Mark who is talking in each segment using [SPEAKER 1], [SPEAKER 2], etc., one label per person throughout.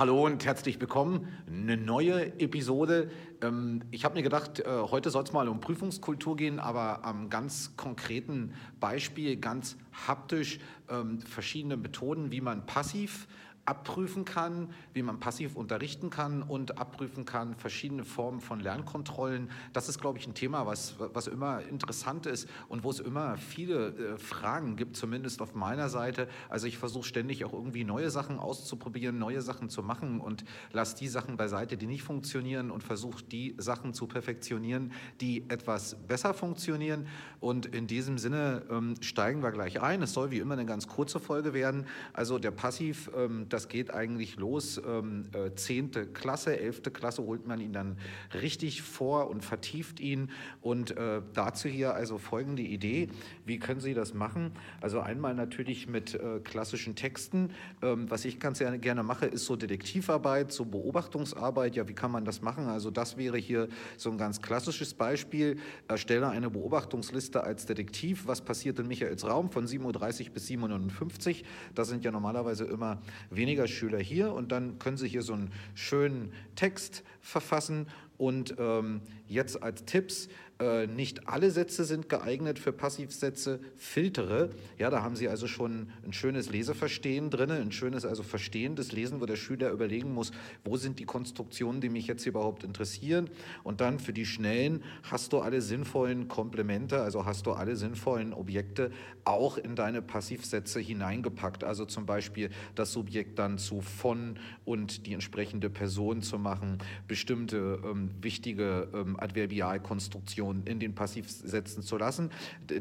[SPEAKER 1] Hallo und herzlich willkommen. Eine neue Episode. Ähm, ich habe mir gedacht, äh, heute soll es mal um Prüfungskultur gehen, aber am ganz konkreten Beispiel, ganz haptisch, ähm, verschiedene Methoden, wie man passiv abprüfen kann, wie man passiv unterrichten kann und abprüfen kann, verschiedene Formen von Lernkontrollen. Das ist, glaube ich, ein Thema, was, was immer interessant ist und wo es immer viele äh, Fragen gibt, zumindest auf meiner Seite. Also ich versuche ständig auch irgendwie neue Sachen auszuprobieren, neue Sachen zu machen und lasse die Sachen beiseite, die nicht funktionieren und versuche die Sachen zu perfektionieren, die etwas besser funktionieren. Und in diesem Sinne ähm, steigen wir gleich ein. Es soll wie immer eine ganz kurze Folge werden. Also der Passiv, ähm, das das geht eigentlich los. Ähm, äh, zehnte Klasse, elfte Klasse holt man ihn dann richtig vor und vertieft ihn. Und äh, dazu hier also folgende Idee. Wie können Sie das machen? Also einmal natürlich mit äh, klassischen Texten. Ähm, was ich ganz gerne mache, ist so Detektivarbeit, so Beobachtungsarbeit. Ja, wie kann man das machen? Also das wäre hier so ein ganz klassisches Beispiel. Erstelle eine Beobachtungsliste als Detektiv. Was passiert in Michaels Raum von 7.30 Uhr bis 7.59 Uhr? Das sind ja normalerweise immer weniger Schüler hier und dann können Sie hier so einen schönen Text verfassen. Und ähm, jetzt als Tipps, äh, nicht alle Sätze sind geeignet für Passivsätze, filtere. Ja, da haben Sie also schon ein schönes Leseverstehen drin, ein schönes also verstehendes Lesen, wo der Schüler überlegen muss, wo sind die Konstruktionen, die mich jetzt überhaupt interessieren. Und dann für die Schnellen hast du alle sinnvollen Komplemente, also hast du alle sinnvollen Objekte auch in deine Passivsätze hineingepackt. Also zum Beispiel das Subjekt dann zu von und die entsprechende Person zu machen, bestimmte ähm, wichtige ähm, Adverbialkonstruktionen in den Passivsätzen zu lassen.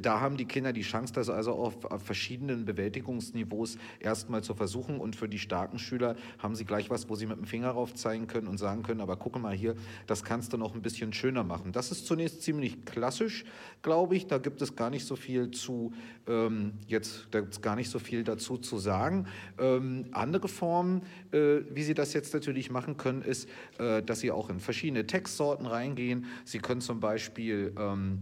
[SPEAKER 1] Da haben die Kinder die Chance, das also auf, verschiedenen Bewältigungsniveaus erstmal zu versuchen. Und für die starken Schüler haben sie gleich was, wo sie mit dem Finger rauf zeigen können und sagen können, aber gucke mal hier, das kannst du noch ein bisschen schöner machen. Das ist zunächst ziemlich klassisch, glaube ich. Da gibt es gar nicht so viel zu, ähm, jetzt da gibt gar nicht so viel dazu zu sagen. Ähm, andere Formen, äh, wie Sie das jetzt natürlich machen können, ist, äh, dass Sie auch in verschiedene Textsorten reingehen. Sie können zum Beispiel ähm,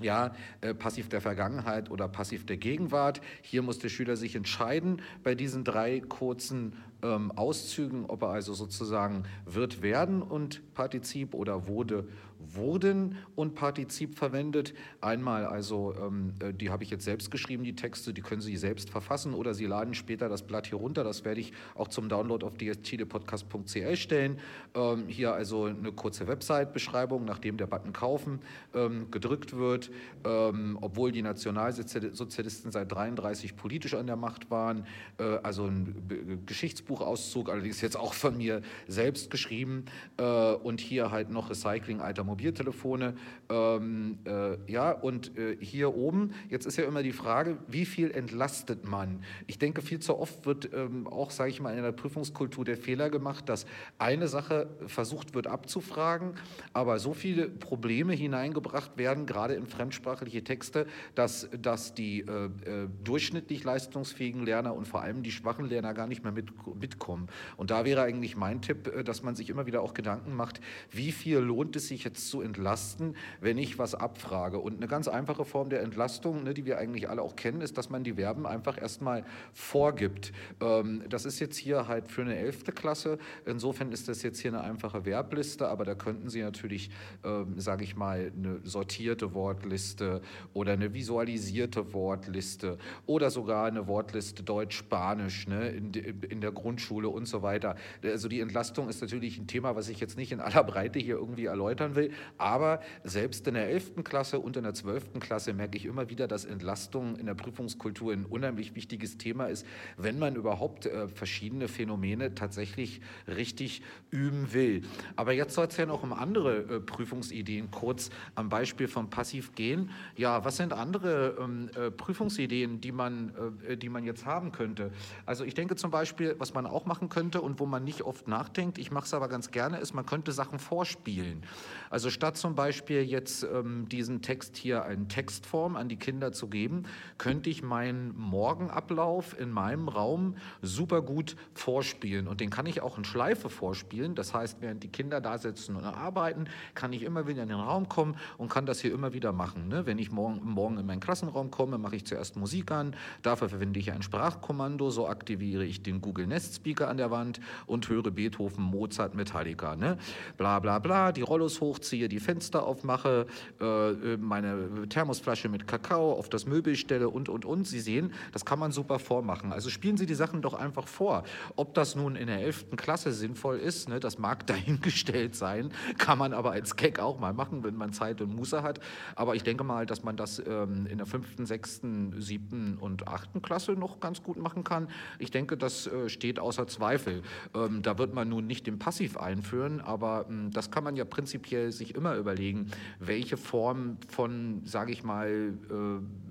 [SPEAKER 1] ja, äh, passiv der Vergangenheit oder passiv der Gegenwart. Hier muss der Schüler sich entscheiden bei diesen drei kurzen ähm, Auszügen, ob er also sozusagen wird werden und Partizip oder wurde wurden und Partizip verwendet. Einmal also, ähm, äh, die habe ich jetzt selbst geschrieben, die Texte, die können Sie selbst verfassen oder Sie laden später das Blatt hier runter. Das werde ich auch zum Download auf dstdepodcast.cl stellen. Ähm, hier also eine kurze Website-Beschreibung, nachdem der Button kaufen ähm, gedrückt wird, ähm, obwohl die Nationalsozialisten seit 33 politisch an der Macht waren. Äh, also ein Geschichtsbuchauszug, allerdings jetzt auch von mir selbst geschrieben. Äh, und hier halt noch Recycling alter Mobiltelefone. Ähm, äh, ja, und äh, hier oben, jetzt ist ja immer die Frage, wie viel entlastet man? Ich denke, viel zu oft wird ähm, auch, sage ich mal, in der Prüfungskultur der Fehler gemacht, dass eine Sache versucht wird abzufragen, aber so viele Probleme hineingebracht werden, gerade in fremdsprachliche Texte, dass, dass die äh, äh durchschnittlich leistungsfähigen Lerner und vor allem die schwachen Lerner gar nicht mehr mit, mitkommen. Und da wäre eigentlich mein Tipp, äh, dass man sich immer wieder auch Gedanken macht, wie viel lohnt es sich jetzt jetzt zu entlasten, wenn ich was abfrage. Und eine ganz einfache Form der Entlastung, ne, die wir eigentlich alle auch kennen, ist, dass man die Verben einfach erstmal vorgibt. Ähm, das ist jetzt hier halt für eine elfte Klasse. Insofern ist das jetzt hier eine einfache Verbliste, aber da könnten Sie natürlich, ähm, sage ich mal, eine sortierte Wortliste oder eine visualisierte Wortliste oder sogar eine Wortliste Deutsch-Spanisch ne, in, in der Grundschule und so weiter. Also die Entlastung ist natürlich ein Thema, was ich jetzt nicht in aller Breite hier irgendwie erläutern will. Aber selbst in der 11. Klasse und in der 12. Klasse merke ich immer wieder, dass Entlastung in der Prüfungskultur ein unheimlich wichtiges Thema ist, wenn man überhaupt äh, verschiedene Phänomene tatsächlich richtig üben will. Aber jetzt soll es ja noch um andere äh, Prüfungsideen kurz am Beispiel von Passiv gehen. Ja, was sind andere ähm, äh, Prüfungsideen, die man, äh, die man jetzt haben könnte? Also ich denke zum Beispiel, was man auch machen könnte und wo man nicht oft nachdenkt, ich mache es aber ganz gerne, ist, man könnte Sachen vorspielen. Also Also statt zum Beispiel jetzt ähm, diesen Text hier in Textform an die Kinder zu geben, könnte ich meinen Morgenablauf in meinem Raum super gut vorspielen. Und den kann ich auch in Schleife vorspielen. Das heißt, während die Kinder da sitzen und arbeiten, kann ich immer wieder in den Raum kommen und kann das hier immer wieder machen. Ne? Wenn ich morgen, morgen in meinen Klassenraum komme, mache ich zuerst Musik an. Dafür verwende ich ein Sprachkommando. So aktiviere ich den Google Nest Speaker an der Wand und höre Beethoven, Mozart, Metallica. Ne? Bla bla bla. Die Rollos hochziehe, die Fenster aufmache, äh, meine Thermosflasche mit Kakao auf das Möbel stelle und und und. Sie sehen, das kann man super vormachen. Also spielen Sie die Sachen doch einfach vor. Ob das nun in der 11. Klasse sinnvoll ist, ne, das mag dahingestellt sein, kann man aber als Gag auch mal machen, wenn man Zeit und Muße hat. Aber ich denke mal, dass man das ähm, in der 5., 6., 7. und 8. Klasse noch ganz gut machen kann. Ich denke, das äh, steht außer Zweifel. Ähm, da wird man nun nicht den Passiv einführen, aber ähm, das kann man ja prinzipiell sich immer überlegen, welche Form von, sage ich mal, äh,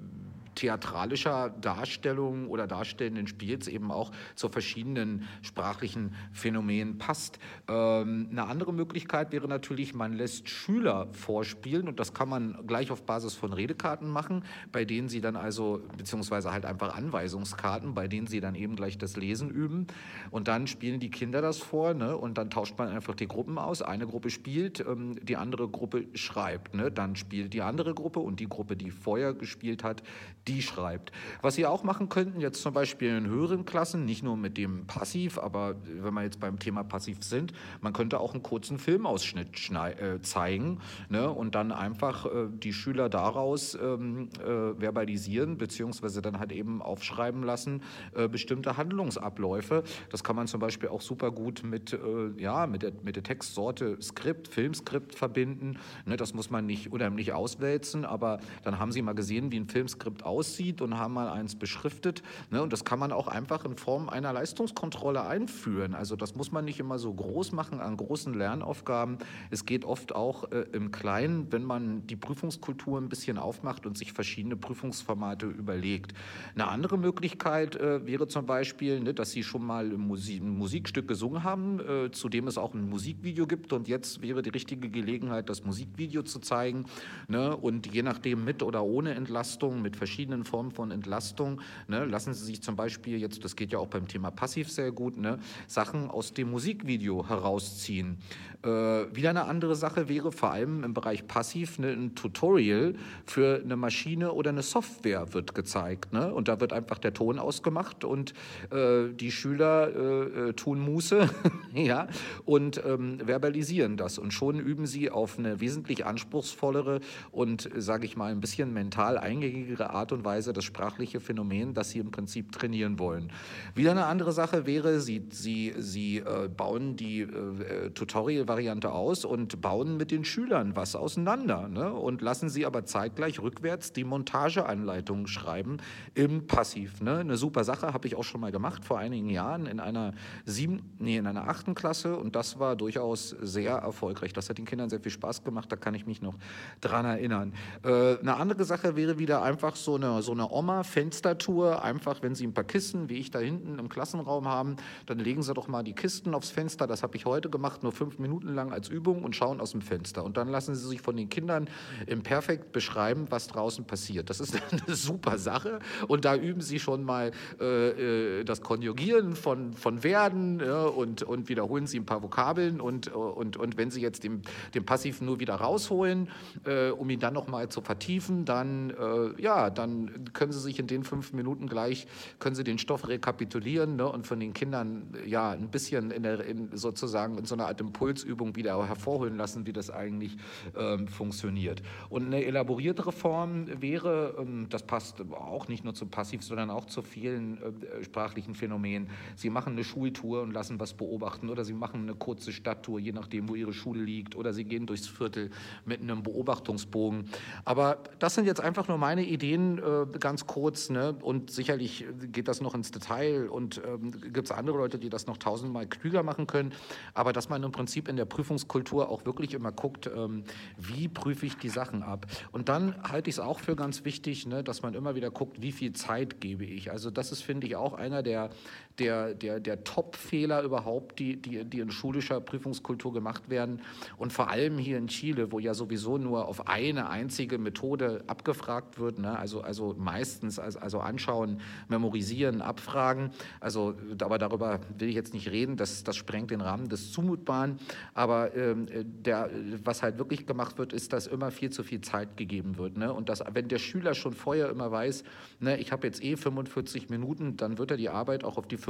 [SPEAKER 1] theatralischer Darstellung oder darstellenden Spiels eben auch zu verschiedenen sprachlichen Phänomenen passt. Ähm, eine andere Möglichkeit wäre natürlich, man lässt Schüler vorspielen und das kann man gleich auf Basis von Redekarten machen, bei denen sie dann also, beziehungsweise halt einfach Anweisungskarten, bei denen sie dann eben gleich das Lesen üben und dann spielen die Kinder das vor ne? und dann tauscht man einfach die Gruppen aus. Eine Gruppe spielt, ähm, die andere Gruppe schreibt. Ne? Dann spielt die andere Gruppe und die Gruppe, die vorher gespielt hat, die schreibt. Was Sie auch machen könnten, jetzt zum Beispiel in höheren Klassen, nicht nur mit dem Passiv, aber wenn wir jetzt beim Thema Passiv sind, man könnte auch einen kurzen Filmausschnitt äh, zeigen ne, und dann einfach äh, die Schüler daraus ähm, äh, verbalisieren, beziehungsweise dann halt eben aufschreiben lassen, äh, bestimmte Handlungsabläufe. Das kann man zum Beispiel auch super gut mit, äh, ja, mit, der, mit der Textsorte Skript, Filmskript verbinden. Ne, das muss man nicht unheimlich auswälzen, aber dann haben Sie mal gesehen, wie ein Filmskript aussieht und haben mal eins beschriftet. Ne? Und das kann man auch einfach in Form einer Leistungskontrolle einführen. Also das muss man nicht immer so groß machen an großen Lernaufgaben. Es geht oft auch äh, im Kleinen, wenn man die Prüfungskultur ein bisschen aufmacht und sich verschiedene Prüfungsformate überlegt. Eine andere Möglichkeit äh, wäre zum Beispiel, ne, dass Sie schon mal ein, Musik, ein Musikstück gesungen haben, äh, zu dem es auch ein Musikvideo gibt. Und jetzt wäre die richtige Gelegenheit, das Musikvideo zu zeigen. Ne? Und je nachdem mit oder ohne Entlastung, mit verschiedenen verschiedenen Formen von Entlastung. Ne? Lassen Sie sich zum Beispiel jetzt, das geht ja auch beim Thema Passiv sehr gut, ne? Sachen aus dem Musikvideo herausziehen. Äh, wieder eine andere Sache wäre vor allem im Bereich Passiv ne, ein Tutorial für eine Maschine oder eine Software wird gezeigt. Ne? Und da wird einfach der Ton ausgemacht und äh, die Schüler äh, äh tun Muße ja, und ähm, verbalisieren das. Und schon üben sie auf eine wesentlich anspruchsvollere und, sage ich mal, ein bisschen mental eingängigere Art und und Weise das sprachliche Phänomen, das Sie im Prinzip trainieren wollen. Wieder eine andere Sache wäre, Sie, Sie, Sie äh, bauen die äh, Tutorial-Variante aus und bauen mit den Schülern was auseinander ne? und lassen Sie aber zeitgleich rückwärts die Montageanleitung schreiben im Passiv. Ne? Eine super Sache, habe ich auch schon mal gemacht vor einigen Jahren in einer sieben, nee, in einer achten Klasse und das war durchaus sehr erfolgreich. Das hat den Kindern sehr viel Spaß gemacht, da kann ich mich noch dran erinnern. Äh, eine andere Sache wäre wieder einfach so eine, so eine Oma-Fenstertour. Einfach, wenn Sie ein paar Kisten, wie ich da hinten im Klassenraum haben, dann legen Sie doch mal die Kisten aufs Fenster. Das habe ich heute gemacht, nur fünf Minuten lang als Übung und schauen aus dem Fenster. Und dann lassen Sie sich von den Kindern im Perfekt beschreiben, was draußen passiert. Das ist eine super Sache. Und da üben Sie schon mal äh, äh, das Konjugieren von, von Werden ja, und, und wiederholen Sie ein paar Vokabeln. Und, und, und wenn Sie jetzt den, den Passiven nur wieder rausholen, äh, um ihn dann noch mal zu vertiefen, dann, äh, ja, dann können Sie sich in den fünf Minuten gleich, können Sie den Stoff rekapitulieren ne, und von den Kindern ja ein bisschen in der, in sozusagen in so einer Art Impulsübung wieder hervorholen lassen, wie das eigentlich ähm, funktioniert. Und eine elaboriertere Form wäre, ähm, das passt auch nicht nur zu Passiv, sondern auch zu vielen äh, sprachlichen Phänomenen. Sie machen eine Schultour und lassen was beobachten oder Sie machen eine kurze Stadttour, je nachdem, wo Ihre Schule liegt, oder Sie gehen durchs Viertel mit einem Beobachtungsbogen. Aber das sind jetzt einfach nur meine Ideen, äh, ganz kurz, ne? und sicherlich geht das noch ins Detail und ähm, gibt es andere Leute, die das noch tausendmal klüger machen können, aber dass man im Prinzip in der Prüfungskultur auch wirklich immer guckt, ähm, wie prüfe ich die Sachen ab. Und dann halte ich es auch für ganz wichtig, ne, dass man immer wieder guckt, wie viel Zeit gebe ich. Also das ist, finde ich, auch einer der, der, der, der Top-Fehler überhaupt, die, die, die in schulischer Prüfungskultur gemacht werden. Und vor allem hier in Chile, wo ja sowieso nur auf eine einzige Methode abgefragt wird, ne? also, also meistens also, also anschauen, memorisieren, abfragen. Also, aber darüber will ich jetzt nicht reden, das, das sprengt den Rahmen des Zumutbaren. Aber ähm, der, was halt wirklich gemacht wird, ist, dass immer viel zu viel Zeit gegeben wird. Ne? Und dass, wenn der Schüler schon vorher immer weiß, ne, ich habe jetzt eh 45 Minuten, dann wird er die Arbeit auch auf die 45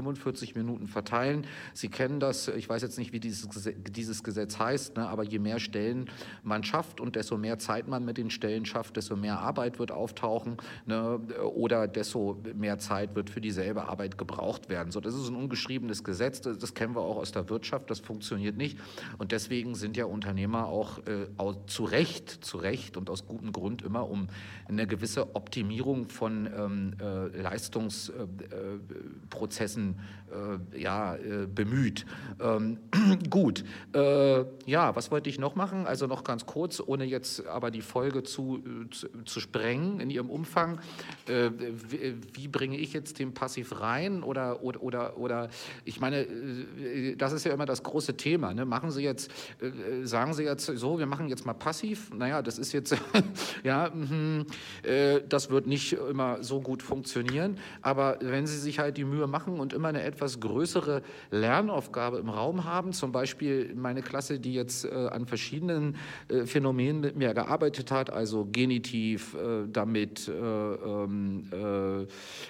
[SPEAKER 1] Minuten verteilen. Sie kennen das, ich weiß jetzt nicht, wie dieses, dieses Gesetz heißt, ne, aber je mehr Stellen man schafft und desto mehr Zeit man mit den Stellen schafft, desto mehr Arbeit wird auftauchen ne, oder desto mehr Zeit wird für dieselbe Arbeit gebraucht werden. So, das ist ein ungeschriebenes Gesetz, das, das kennen wir auch aus der Wirtschaft, das funktioniert nicht. Und deswegen sind ja Unternehmer auch, äh, auch zu Recht, zu Recht und aus gutem Grund immer um eine gewisse Optimierung von ähm, äh, Leistungsprozessen äh, äh, ja, äh, bemüht. Ähm, gut, äh, ja, was wollte ich noch machen? Also noch ganz kurz, ohne jetzt aber die Folge zu, zu, zu sprengen in ihrem Umfang. Wie, wie, bringe ich jetzt den Passiv rein? Oder, oder, oder, oder ich meine, das ist ja immer das große Thema. Ne? Machen Sie jetzt, sagen Sie jetzt so, wir machen jetzt mal Passiv. Naja, das ist jetzt, ja, mh, das wird nicht immer so gut funktionieren. Aber wenn Sie sich halt die Mühe machen und immer eine etwas größere Lernaufgabe im Raum haben, zum Beispiel meine Klasse, die jetzt äh, an verschiedenen äh, Phänomenen mit mir gearbeitet hat, also Genitiv, äh, damit äh, ähm, äh,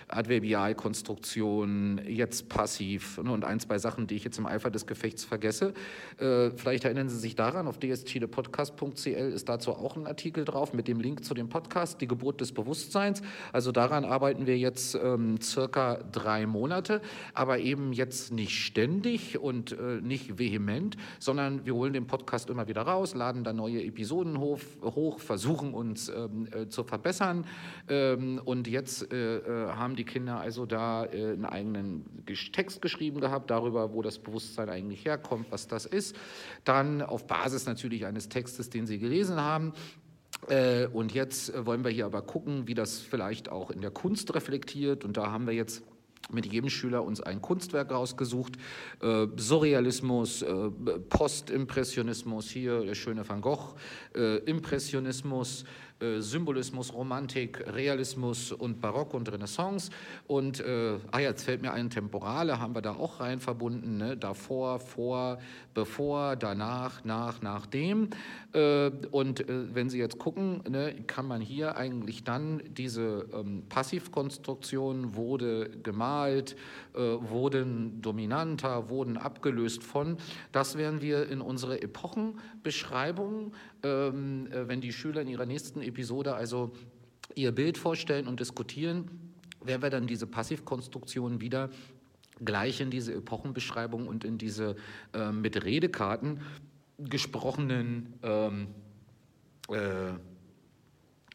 [SPEAKER 1] Adverbialkonstruktion, jetzt passiv ne, und ein, zwei Sachen, die ich jetzt im Eifer des Gefechts vergesse. Äh, vielleicht erinnern Sie sich daran, auf dschilepodcast.cl ist dazu auch ein Artikel drauf mit dem Link zu dem Podcast, die Geburt des Bewusstseins. Also daran arbeiten wir jetzt ähm, circa drei Monate, aber eben jetzt nicht ständig und äh, nicht vehement, sondern wir holen den Podcast immer wieder raus, laden da neue Episoden hoch, hoch versuchen uns ähm, äh, zu verbessern. Ähm, und jetzt äh, äh haben die Kinder also da äh, einen eigenen Text geschrieben gehabt darüber, wo das Bewusstsein eigentlich herkommt, was das ist. Dann auf Basis natürlich eines Textes, den sie gelesen haben, äh, und jetzt wollen wir hier aber gucken, wie das vielleicht auch in der Kunst reflektiert. Und da haben wir jetzt mit jedem Schüler uns ein Kunstwerk rausgesucht. Äh, Surrealismus, äh, Postimpressionismus, hier der schöne Van Gogh, äh, Impressionismus, äh, Symbolismus, Romantik, Realismus und Barock und Renaissance. Und äh, ah, jetzt fällt mir ein, Temporale haben wir da auch rein verbunden, ne? davor, vor, bevor, danach, nach, nachdem. Äh, und äh, wenn Sie jetzt gucken, ne, kann man hier eigentlich dann diese ähm, Passivkonstruktion wurde gemalt, äh, wurden dominanter, wurden abgelöst von, das werden wir in unsere Epochenbeschreibung ähm, äh, wenn die Schüler in ihrer nächsten Episode also ihr Bild vorstellen und diskutieren, werden wir dann diese Passivkonstruktion wieder gleich in diese Epochenbeschreibung und in diese äh, mit Redekarten gesprochenen ähm, äh,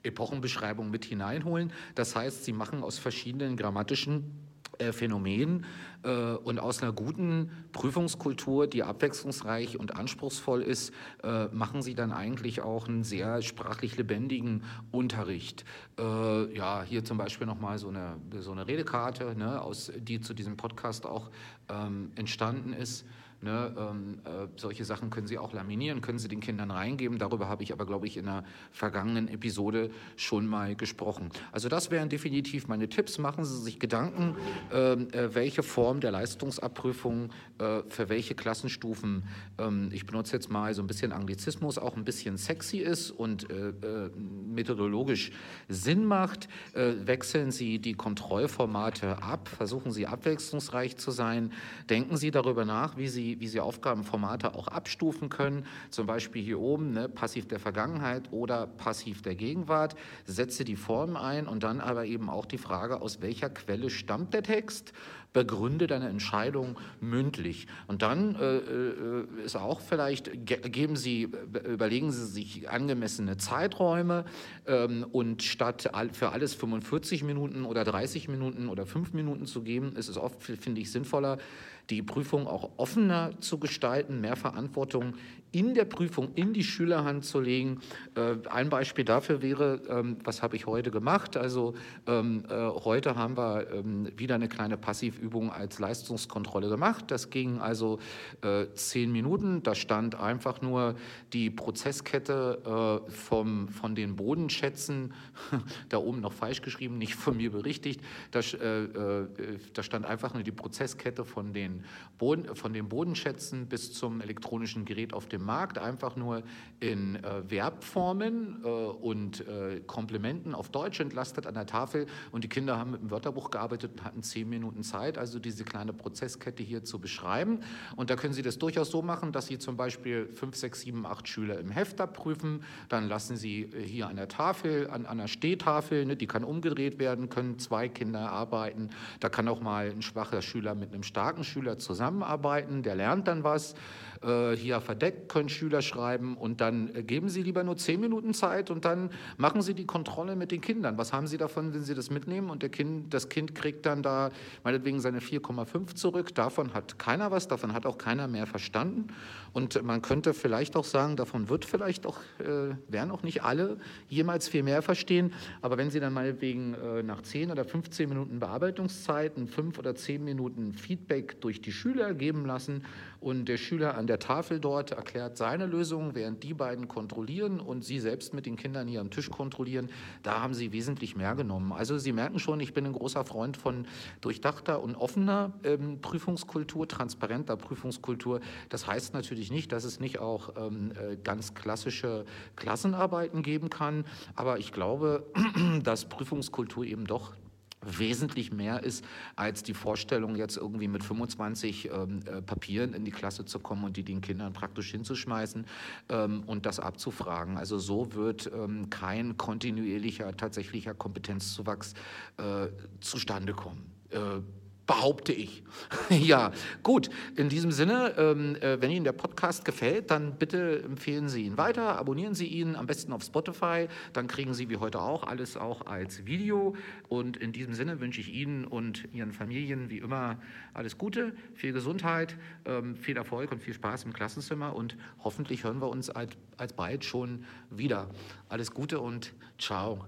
[SPEAKER 1] Epochenbeschreibungen mit hineinholen. Das heißt, sie machen aus verschiedenen grammatischen Phänomen äh, und aus einer guten Prüfungskultur, die abwechslungsreich und anspruchsvoll ist, äh, machen Sie dann eigentlich auch einen sehr sprachlich lebendigen Unterricht. ja, hier zum Beispiel nochmal so eine, so eine Redekarte, ne, aus, die zu diesem Podcast auch ähm, entstanden ist. Ne, ähm, äh, solche Sachen können Sie auch laminieren, können Sie den Kindern reingeben. Darüber habe ich aber, glaube ich, in einer vergangenen Episode schon mal gesprochen. Also das wären definitiv meine Tipps. Machen Sie sich Gedanken, ähm, äh, welche Form der Leistungsabprüfung äh, für welche Klassenstufen, ähm, ich benutze jetzt mal so ein bisschen Anglizismus, auch ein bisschen sexy ist und äh, äh, methodologisch Sinn macht. Äh, wechseln Sie die Kontrollformate ab, versuchen Sie abwechslungsreich zu sein. Denken Sie darüber nach, wie Sie wie, Sie Aufgabenformate auch abstufen können. Zum Beispiel hier oben ne, passiv der Vergangenheit oder passiv der Gegenwart. Setze die Form ein und dann aber eben auch die Frage, aus welcher Quelle stammt der Text? begründe deine Entscheidung mündlich. Und dann äh, äh ist auch vielleicht, geben Sie, überlegen Sie sich angemessene Zeiträume ähm, und statt für alles 45 Minuten oder 30 Minuten oder 5 Minuten zu geben, ist es oft, finde ich, sinnvoller, die Prüfung auch offener zu gestalten, mehr Verantwortung in der Prüfung in die Schülerhand zu legen. Äh, ein Beispiel dafür wäre, ähm, was habe ich heute gemacht? Also ähm, äh, heute haben wir ähm, wieder eine kleine Passivübung als Leistungskontrolle gemacht. Das ging also äh, zehn Minuten. Da stand einfach nur die Prozesskette vom, von den Bodenschätzen, da oben noch falsch geschrieben, nicht von mir berichtigt. Da, da stand einfach nur die Prozesskette von den, Boden, von den Bodenschätzen bis zum elektronischen Gerät auf dem Markt einfach nur in äh, Verbformen äh, und äh, Komplementen auf Deutsch entlastet an der Tafel und die Kinder haben mit dem Wörterbuch gearbeitet und hatten zehn Minuten Zeit, also diese kleine Prozesskette hier zu beschreiben. Und da können Sie das durchaus so machen, dass Sie zum Beispiel fünf, sechs, sieben, acht Schüler im Heft abprüfen, dann lassen Sie äh, hier an der Tafel, an, an einer Stehtafel, ne, die kann umgedreht werden, können zwei Kinder arbeiten. Da kann auch mal ein schwacher Schüler mit einem starken Schüler zusammenarbeiten, der lernt dann was. Äh, hier verdeckt können Schüler schreiben und dann äh, geben Sie lieber nur zehn Minuten Zeit und dann machen Sie die Kontrolle mit den Kindern. Was haben Sie davon, wenn Sie das mitnehmen und kind, das Kind kriegt dann da meinetwegen seine 4,5 zurück? Davon hat keiner was, davon hat auch keiner mehr verstanden. Und man könnte vielleicht auch sagen, davon wird vielleicht auch, äh, werden auch nicht alle jemals viel mehr verstehen. Aber wenn Sie dann meinetwegen äh, nach 10 oder 15 Minuten Bearbeitungszeiten, 5 oder 10 Minuten Feedback durch die Schüler geben lassen und der Schüler an der Tafel dort erklärt seine Lösung, während die beiden kontrollieren und Sie selbst mit den Kindern hier am Tisch kontrollieren, da haben Sie wesentlich mehr genommen. Also Sie merken schon, ich bin ein großer Freund von durchdachter und offener ähm, Prüfungskultur, transparenter Prüfungskultur. Das heißt natürlich nicht, dass es nicht auch ähm, äh, ganz klassische Klassenarbeiten geben kann, aber ich glaube, dass Prüfungskultur eben doch wesentlich mehr ist als die Vorstellung, jetzt irgendwie mit 25 ähm, äh, Papieren in die Klasse zu kommen und die den Kindern praktisch hinzuschmeißen ähm, und das abzufragen. Also so wird ähm, kein kontinuierlicher, tatsächlicher Kompetenzzuwachs äh, zustande kommen. Äh, behaupte ich. ja, gut. In diesem Sinne, ähm, äh, wenn Ihnen der Podcast gefällt, dann bitte empfehlen Sie ihn weiter, abonnieren Sie ihn am besten auf Spotify, dann kriegen Sie wie heute auch alles auch als Video. Und in diesem Sinne wünsche ich Ihnen und Ihren Familien wie immer alles Gute, viel Gesundheit, ähm, viel Erfolg und viel Spaß im Klassenzimmer und hoffentlich hören wir uns als, als bald schon wieder. Alles Gute und ciao.